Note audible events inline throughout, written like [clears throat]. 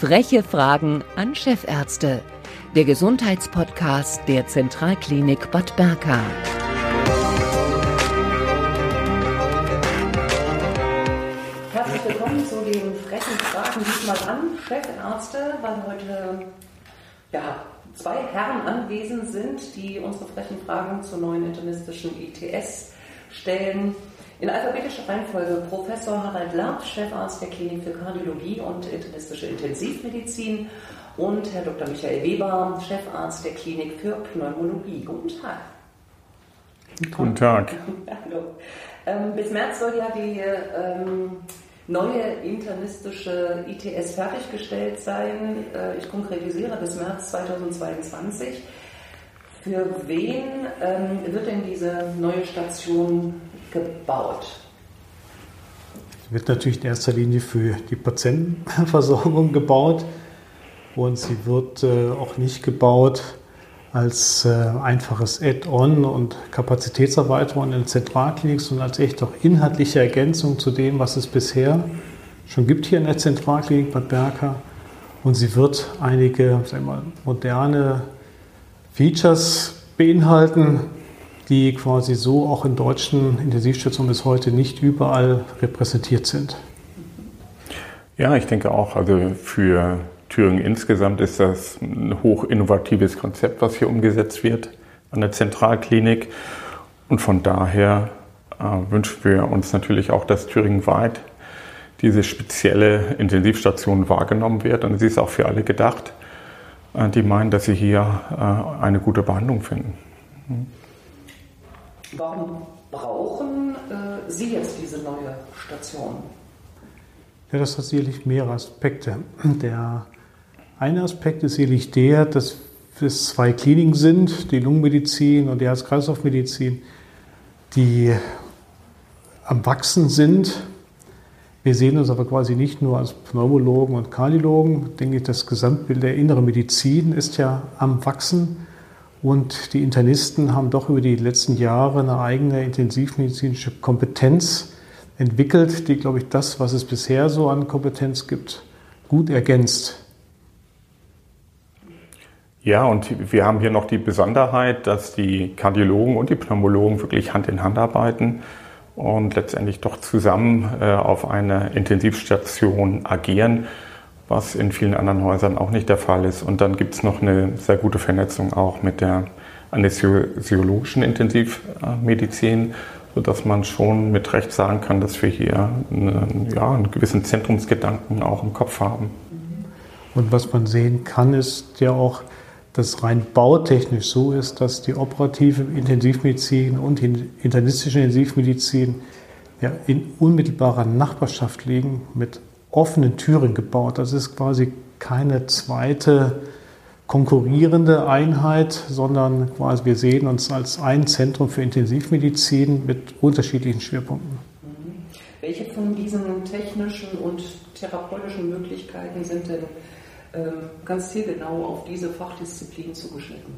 Freche Fragen an Chefärzte. Der Gesundheitspodcast der Zentralklinik Bad Berka. Herzlich willkommen zu den frechen Fragen diesmal an Chefärzte, weil heute ja, zwei Herren anwesend sind, die unsere frechen Fragen zur neuen internistischen ITS stellen. In alphabetischer Reihenfolge Professor Harald Lapp, Chefarzt der Klinik für Kardiologie und internistische Intensivmedizin und Herr Dr. Michael Weber, Chefarzt der Klinik für Pneumologie. Guten Tag. Guten Tag. [laughs] Hallo. Ähm, bis März soll ja die ähm, neue internistische ITS fertiggestellt sein. Äh, ich konkretisiere bis März 2022. Für wen ähm, wird denn diese neue Station gebaut? Sie wird natürlich in erster Linie für die Patientenversorgung gebaut und sie wird äh, auch nicht gebaut als äh, einfaches Add-on und Kapazitätserweiterung in der Zentralklinik, sondern als echt auch inhaltliche Ergänzung zu dem, was es bisher schon gibt hier in der Zentralklinik Bad Berka. Und sie wird einige mal, moderne Features beinhalten, die quasi so auch in deutschen Intensivstationen bis heute nicht überall repräsentiert sind. Ja, ich denke auch, also für Thüringen insgesamt ist das ein hoch innovatives Konzept, was hier umgesetzt wird an der Zentralklinik. Und von daher äh, wünschen wir uns natürlich auch, dass thüringenweit diese spezielle Intensivstation wahrgenommen wird. Und sie ist auch für alle gedacht, die meinen, dass sie hier äh, eine gute Behandlung finden. Warum brauchen äh, Sie jetzt diese neue Station? Ja, das hat sicherlich mehrere Aspekte. Der eine Aspekt ist sicherlich der, dass es zwei Kliniken sind, die Lungenmedizin und die Herz-Kreislauf-Medizin, die am Wachsen sind. Wir sehen uns aber quasi nicht nur als Pneumologen und Kardiologen. Ich denke, das Gesamtbild der inneren Medizin ist ja am Wachsen. Und die Internisten haben doch über die letzten Jahre eine eigene intensivmedizinische Kompetenz entwickelt, die, glaube ich, das, was es bisher so an Kompetenz gibt, gut ergänzt. Ja, und wir haben hier noch die Besonderheit, dass die Kardiologen und die Pneumologen wirklich Hand in Hand arbeiten und letztendlich doch zusammen äh, auf einer Intensivstation agieren was in vielen anderen Häusern auch nicht der Fall ist. Und dann gibt es noch eine sehr gute Vernetzung auch mit der anästhesiologischen Intensivmedizin, sodass man schon mit Recht sagen kann, dass wir hier einen, ja, einen gewissen Zentrumsgedanken auch im Kopf haben. Und was man sehen kann, ist ja auch, dass rein bautechnisch so ist, dass die operative Intensivmedizin und die internistische Intensivmedizin ja in unmittelbarer Nachbarschaft liegen mit offenen Türen gebaut. Das ist quasi keine zweite konkurrierende Einheit, sondern quasi wir sehen uns als ein Zentrum für Intensivmedizin mit unterschiedlichen Schwerpunkten. Mhm. Welche von diesen technischen und therapeutischen Möglichkeiten sind denn ganz zielgenau auf diese Fachdisziplin zugeschnitten?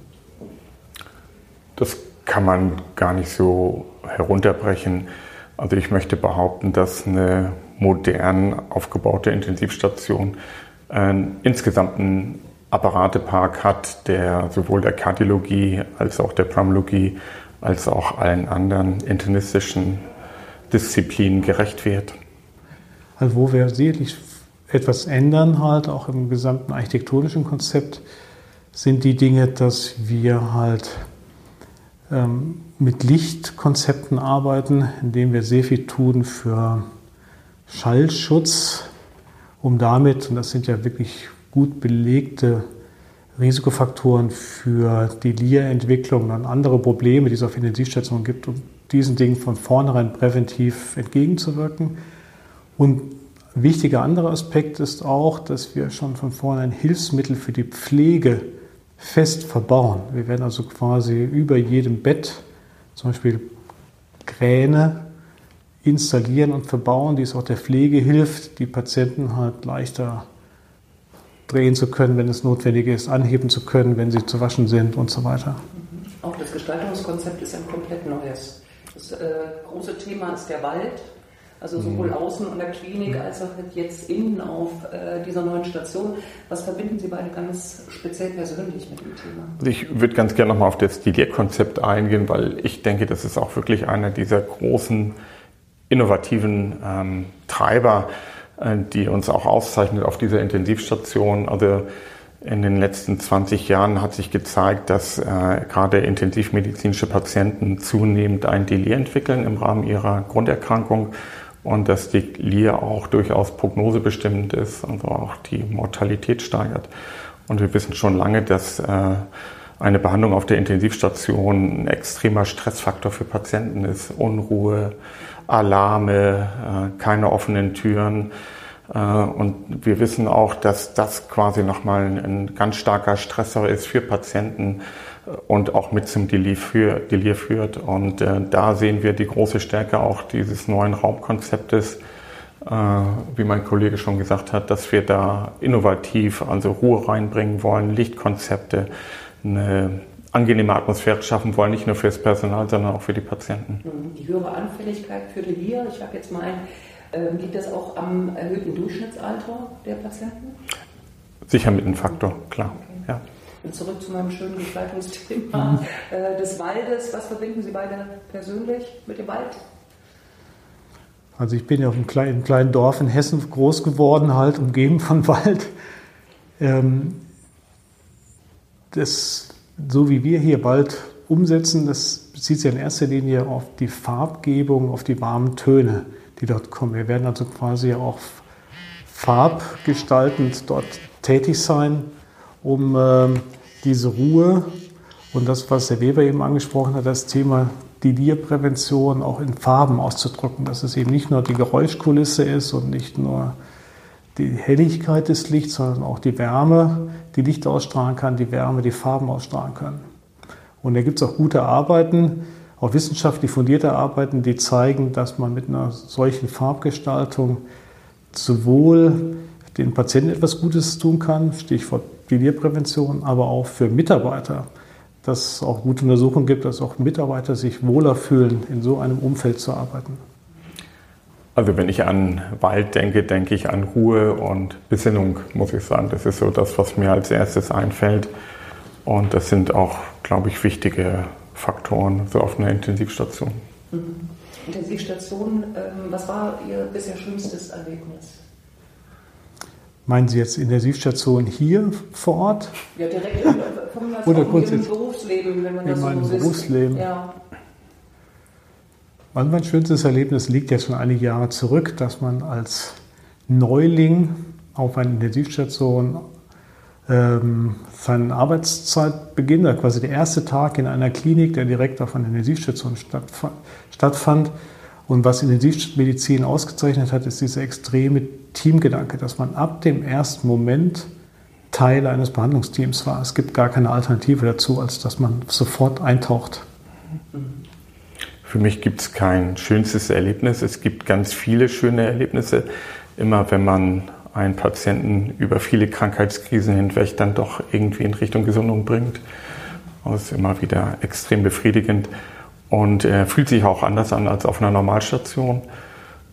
Das kann man gar nicht so herunterbrechen. Also ich möchte behaupten, dass eine modern aufgebaute Intensivstation äh, insgesamt einen Apparatepark hat, der sowohl der Kardiologie als auch der Pneumologie als auch allen anderen internistischen Disziplinen gerecht wird. Also wo wir sicherlich etwas ändern, halt auch im gesamten architektonischen Konzept, sind die Dinge, dass wir halt ähm, mit Lichtkonzepten arbeiten, indem wir sehr viel tun für Schallschutz, um damit, und das sind ja wirklich gut belegte Risikofaktoren für die LIA-Entwicklung und andere Probleme, die es auf Intensivstationen gibt, um diesen Dingen von vornherein präventiv entgegenzuwirken. Und wichtiger anderer Aspekt ist auch, dass wir schon von vornherein Hilfsmittel für die Pflege fest verbauen. Wir werden also quasi über jedem Bett zum Beispiel Kräne installieren und verbauen, die es auch der Pflege hilft, die Patienten halt leichter drehen zu können, wenn es notwendig ist, anheben zu können, wenn sie zu waschen sind und so weiter. Auch das Gestaltungskonzept ist ein komplett neues. Das äh, große Thema ist der Wald. Also sowohl mhm. außen an der Klinik als auch jetzt innen auf äh, dieser neuen Station. Was verbinden Sie beide ganz speziell persönlich mit dem Thema? Also ich würde ganz gerne nochmal auf das Didier-Konzept eingehen, weil ich denke, das ist auch wirklich einer dieser großen innovativen ähm, Treiber, äh, die uns auch auszeichnet auf dieser Intensivstation. Also in den letzten 20 Jahren hat sich gezeigt, dass äh, gerade intensivmedizinische Patienten zunehmend ein Delir entwickeln im Rahmen ihrer Grunderkrankung und dass die LIR auch durchaus prognosebestimmend ist, also auch die Mortalität steigert. Und wir wissen schon lange, dass äh, eine Behandlung auf der Intensivstation ein extremer Stressfaktor für Patienten ist. Unruhe, Alarme, äh, keine offenen Türen. Äh, und wir wissen auch, dass das quasi nochmal ein ganz starker Stressor ist für Patienten, und auch mit zum Delir, für, Delir führt. Und äh, da sehen wir die große Stärke auch dieses neuen Raumkonzeptes, äh, wie mein Kollege schon gesagt hat, dass wir da innovativ, also Ruhe reinbringen wollen, Lichtkonzepte, eine angenehme Atmosphäre schaffen wollen, nicht nur für das Personal, sondern auch für die Patienten. Mhm. Die höhere Anfälligkeit für Delir, ich habe jetzt mal ein, äh, liegt das auch am erhöhten Durchschnittsalter der Patienten? Sicher mit einem Faktor, klar. Okay. Ja. Und zurück zu meinem schönen Gestaltungsthema mhm. äh, des Waldes. Was verbinden Sie beide persönlich mit dem Wald? Also ich bin ja auf einem kleinen, kleinen Dorf in Hessen groß geworden, halt umgeben von Wald. Ähm, das, so wie wir hier Wald umsetzen, das bezieht sich in erster Linie auf die Farbgebung, auf die warmen Töne, die dort kommen. Wir werden also quasi auch farbgestaltend dort tätig sein um äh, diese Ruhe und das, was Herr Weber eben angesprochen hat, das Thema Delirprävention auch in Farben auszudrücken, dass es eben nicht nur die Geräuschkulisse ist und nicht nur die Helligkeit des Lichts, sondern auch die Wärme, die Licht ausstrahlen kann, die Wärme, die Farben ausstrahlen können. Und da gibt es auch gute Arbeiten, auch wissenschaftlich fundierte Arbeiten, die zeigen, dass man mit einer solchen Farbgestaltung sowohl den Patienten etwas Gutes tun kann, Stichwort Delirprävention, aber auch für Mitarbeiter, dass es auch gute Untersuchungen gibt, dass auch Mitarbeiter sich wohler fühlen, in so einem Umfeld zu arbeiten. Also wenn ich an Wald denke, denke ich an Ruhe und Besinnung, muss ich sagen. Das ist so das, was mir als erstes einfällt. Und das sind auch, glaube ich, wichtige Faktoren so auf einer Intensivstation. Mhm. Intensivstation, ähm, was war Ihr bisher schlimmstes Erlebnis? Meinen Sie jetzt Intensivstation hier vor Ort? Ja, direkt im, Oder kurz im Berufsleben, wenn man das in so Berufsleben. Ja. Also mein schönstes Erlebnis liegt jetzt schon einige Jahre zurück, dass man als Neuling auf einer Intensivstation ähm, seine Arbeitszeit beginnt, quasi der erste Tag in einer Klinik, der direkt auf einer Intensivstation stattfand. Und was Intensivmedizin ausgezeichnet hat, ist dieser extreme Teamgedanke, dass man ab dem ersten Moment Teil eines Behandlungsteams war. Es gibt gar keine Alternative dazu, als dass man sofort eintaucht. Für mich gibt es kein schönstes Erlebnis. Es gibt ganz viele schöne Erlebnisse. Immer wenn man einen Patienten über viele Krankheitskrisen hinweg dann doch irgendwie in Richtung Gesundung bringt. Das ist immer wieder extrem befriedigend und er fühlt sich auch anders an als auf einer Normalstation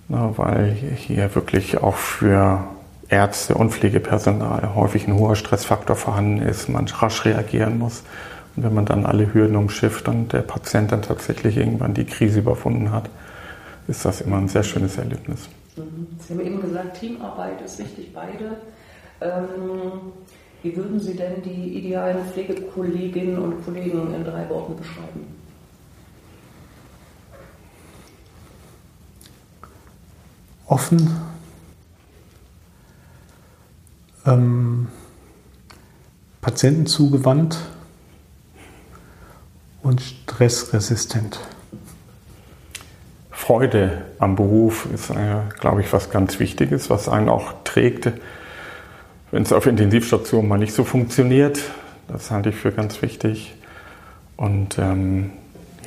weil hier wirklich auch für Ärzte und Pflegepersonal häufig ein hoher Stressfaktor vorhanden ist, man rasch reagieren muss. Und wenn man dann alle Hürden umschifft und der Patient dann tatsächlich irgendwann die Krise überwunden hat, ist das immer ein sehr schönes Erlebnis. Mhm. Sie haben eben gesagt, Teamarbeit ist wichtig, beide. Ähm, wie würden Sie denn die idealen Pflegekolleginnen und Kollegen in drei Worten beschreiben? Offen, ähm, Patienten zugewandt und stressresistent. Freude am Beruf ist, äh, glaube ich, was ganz Wichtiges, was einen auch trägt, wenn es auf Intensivstationen mal nicht so funktioniert. Das halte ich für ganz wichtig. Und ähm,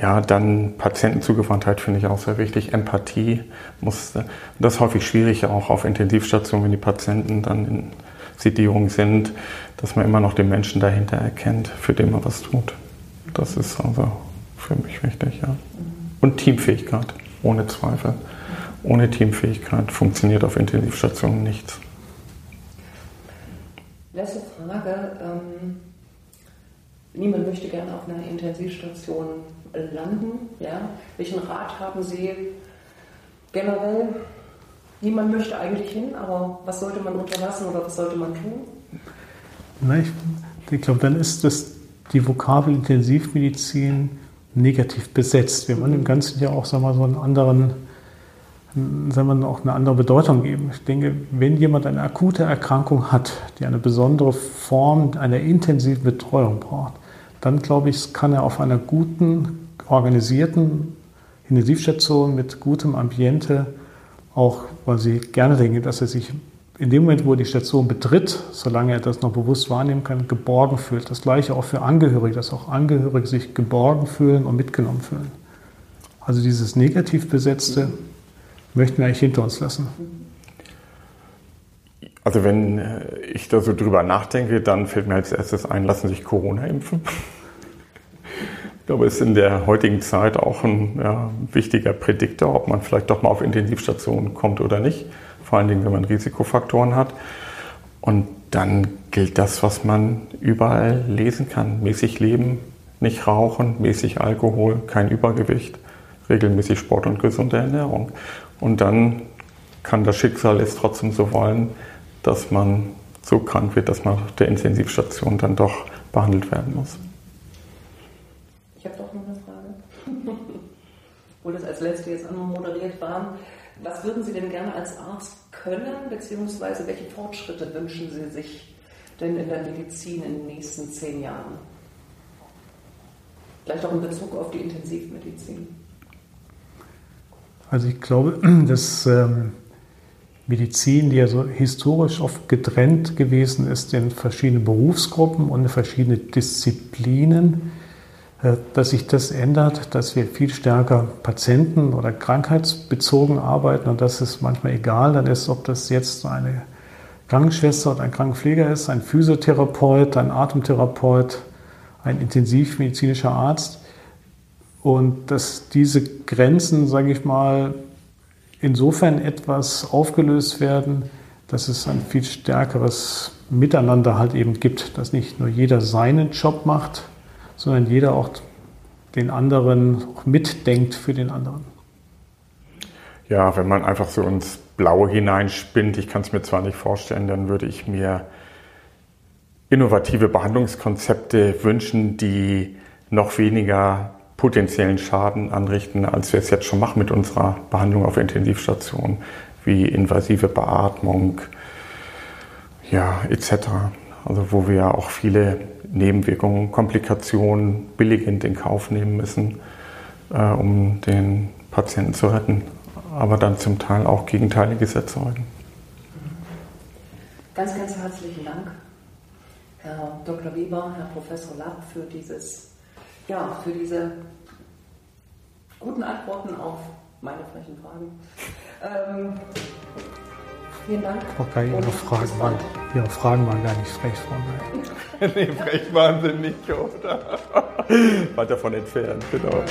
ja, dann Patientenzugewandtheit finde ich auch sehr wichtig. Empathie muss, das ist häufig schwierig auch auf Intensivstationen, wenn die Patienten dann in Sedierung sind, dass man immer noch den Menschen dahinter erkennt, für den man was tut. Das ist also für mich wichtig, ja. Und Teamfähigkeit, ohne Zweifel. ohne Teamfähigkeit funktioniert auf Intensivstationen nichts. Letzte Frage. Ähm, niemand möchte gerne auf einer Intensivstation landen. Ja? Welchen Rat haben Sie generell? Niemand möchte eigentlich hin, aber was sollte man unterlassen oder was sollte man tun? Na, ich, ich glaube, dann ist das die Vokabel Intensivmedizin negativ besetzt. Wir wollen dem Ganzen ja auch sagen wir, so einen anderen, sagen wir, auch eine andere Bedeutung geben. Ich denke, wenn jemand eine akute Erkrankung hat, die eine besondere Form einer intensiven Betreuung braucht, dann glaube ich, kann er auf einer guten, organisierten Intensivstation mit gutem Ambiente auch, weil sie gerne denken, dass er sich in dem Moment, wo er die Station betritt, solange er das noch bewusst wahrnehmen kann, geborgen fühlt. Das gleiche auch für Angehörige, dass auch Angehörige sich geborgen fühlen und mitgenommen fühlen. Also dieses negativ besetzte möchten wir eigentlich hinter uns lassen. Also wenn äh, ich da so drüber nachdenke, dann fällt mir als erstes ein, lassen sich Corona impfen. Ich glaube, es ist in der heutigen Zeit auch ein ja, wichtiger Prädiktor, ob man vielleicht doch mal auf Intensivstationen kommt oder nicht vor allen Dingen, wenn man Risikofaktoren hat. Und dann gilt das, was man überall lesen kann. Mäßig leben, nicht rauchen, mäßig Alkohol, kein Übergewicht, regelmäßig Sport und gesunde Ernährung. Und dann kann das Schicksal es trotzdem so wollen, dass man so krank wird, dass man auf der Intensivstation dann doch behandelt werden muss. Ich habe doch noch eine Frage. Wo das als letzte jetzt anmoderiert war. Was würden Sie denn gerne als Arzt können, beziehungsweise welche Fortschritte wünschen Sie sich denn in der Medizin in den nächsten zehn Jahren? Vielleicht auch in Bezug auf die Intensivmedizin. Also ich glaube, [clears throat] dass ähm, Medizin, die ja so historisch oft getrennt gewesen ist in verschiedene Berufsgruppen und in verschiedene Disziplinen, dass sich das ändert, dass wir viel stärker patienten- oder krankheitsbezogen arbeiten und dass es manchmal egal dann ist, ob das jetzt eine Krankenschwester oder ein Krankenpfleger ist, ein Physiotherapeut, ein Atemtherapeut, ein intensivmedizinischer Arzt. Und dass diese Grenzen, sage ich mal, insofern etwas aufgelöst werden, dass es ein viel stärkeres Miteinander halt eben gibt, dass nicht nur jeder seinen Job macht, sondern jeder auch den anderen auch mitdenkt für den anderen. Ja, wenn man einfach so ins Blaue hineinspinnt, ich kann es mir zwar nicht vorstellen, dann würde ich mir innovative Behandlungskonzepte wünschen, die noch weniger potenziellen Schaden anrichten, als wir es jetzt schon machen mit unserer Behandlung auf Intensivstationen, wie invasive Beatmung, ja, etc. Also wo wir auch viele Nebenwirkungen, Komplikationen billigend in Kauf nehmen müssen, äh, um den Patienten zu retten, aber dann zum Teil auch Gegenteiliges erzeugen. Ganz, ganz herzlichen Dank, Herr Dr. Weber, Herr Professor Lapp, für dieses, ja, für diese guten Antworten auf meine frechen Fragen. Ähm, Vielen Dank. Okay, Ihre, Fragen Ihre Fragen waren gar nicht frech, Frau [laughs] nee, frech waren sie nicht, oder? [laughs] Weit davon entfernt, genau.